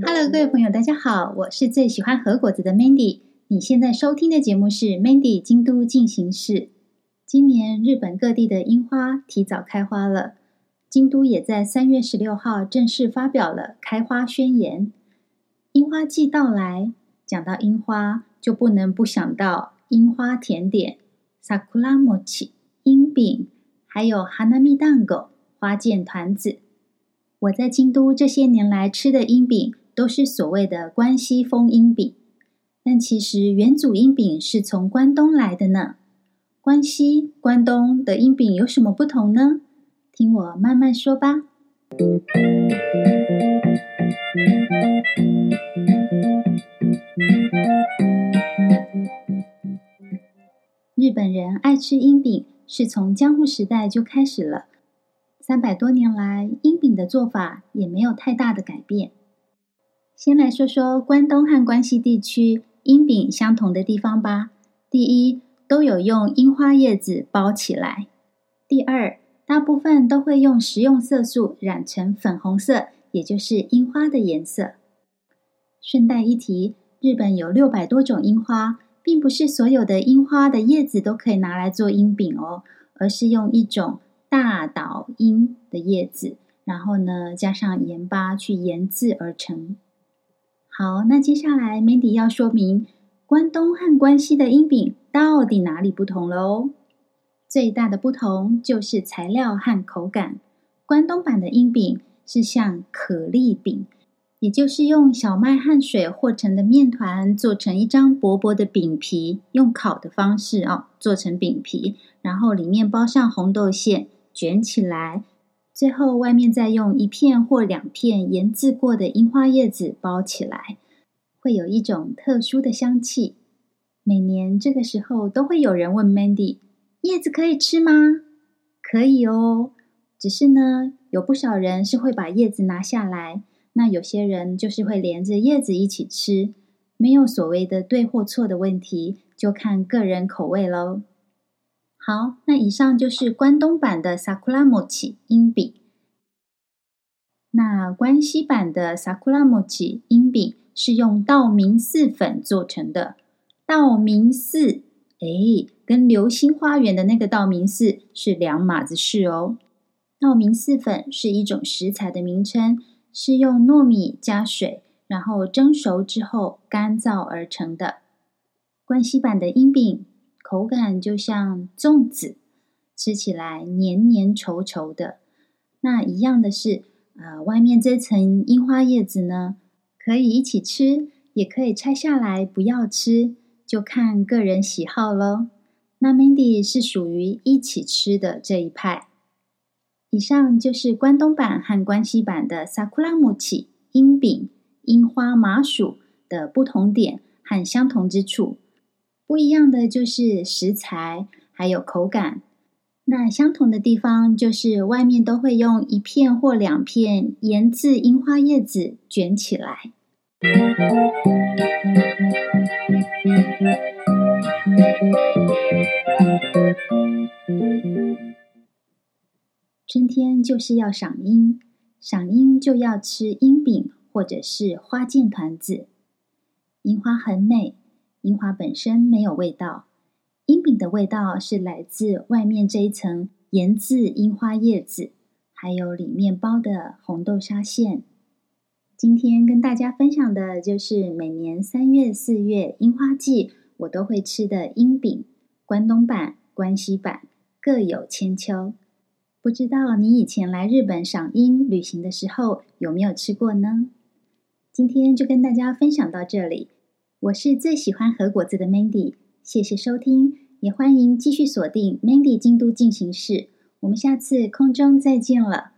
Hello，各位朋友，大家好，我是最喜欢和果子的 Mandy。你现在收听的节目是 Mandy 京都进行式。今年日本各地的樱花提早开花了，京都也在三月十六号正式发表了开花宣言。樱花季到来，讲到樱花，就不能不想到樱花甜点，sakura mochi 樱饼，还有 hanami dango 花见团子。我在京都这些年来吃的樱饼，都是所谓的关西风樱饼。但其实元祖樱饼是从关东来的呢。关西、关东的樱饼有什么不同呢？听我慢慢说吧。日本人爱吃樱饼，是从江户时代就开始了。三百多年来，樱饼的做法也没有太大的改变。先来说说关东和关西地区樱饼相同的地方吧。第一，都有用樱花叶子包起来；第二，大部分都会用食用色素染成粉红色，也就是樱花的颜色。顺带一提，日本有六百多种樱花，并不是所有的樱花的叶子都可以拿来做樱饼哦，而是用一种大岛樱的叶子，然后呢，加上盐巴去腌制而成。好，那接下来 Mandy 要说明关东和关西的樱饼到底哪里不同了哦。最大的不同就是材料和口感。关东版的樱饼是像可丽饼，也就是用小麦和水和成的面团做成一张薄薄的饼皮，用烤的方式哦做成饼皮，然后里面包上红豆馅，卷起来，最后外面再用一片或两片腌制过的樱花叶子包起来，会有一种特殊的香气。每年这个时候都会有人问 Mandy。叶子可以吃吗？可以哦，只是呢，有不少人是会把叶子拿下来，那有些人就是会连着叶子一起吃，没有所谓的对或错的问题，就看个人口味喽。好，那以上就是关东版的 Sakura Mochi 樱饼，那关西版的 Sakura Mochi 樱饼是用道明寺粉做成的，道明寺。哎，跟流星花园的那个道明寺是两码子事哦。道明寺粉是一种食材的名称，是用糯米加水，然后蒸熟之后干燥而成的。关西版的樱饼口感就像粽子，吃起来黏黏稠稠的。那一样的是，呃，外面这层樱花叶子呢，可以一起吃，也可以拆下来不要吃。就看个人喜好喽。那 Mandy 是属于一起吃的这一派。以上就是关东版和关西版的萨库拉木起樱饼、樱花麻薯的不同点和相同之处。不一样的就是食材还有口感。那相同的地方就是外面都会用一片或两片盐渍樱花叶子卷起来。春天就是要赏樱，赏樱就要吃樱饼或者是花见团子。樱花很美，樱花本身没有味道，樱饼的味道是来自外面这一层盐渍樱花叶子，还有里面包的红豆沙馅。今天跟大家分享的就是每年三月、四月樱花季我都会吃的樱饼，关东版、关西版各有千秋。不知道你以前来日本赏樱旅行的时候有没有吃过呢？今天就跟大家分享到这里。我是最喜欢和果子的 Mandy，谢谢收听，也欢迎继续锁定 Mandy 京都进行式。我们下次空中再见了。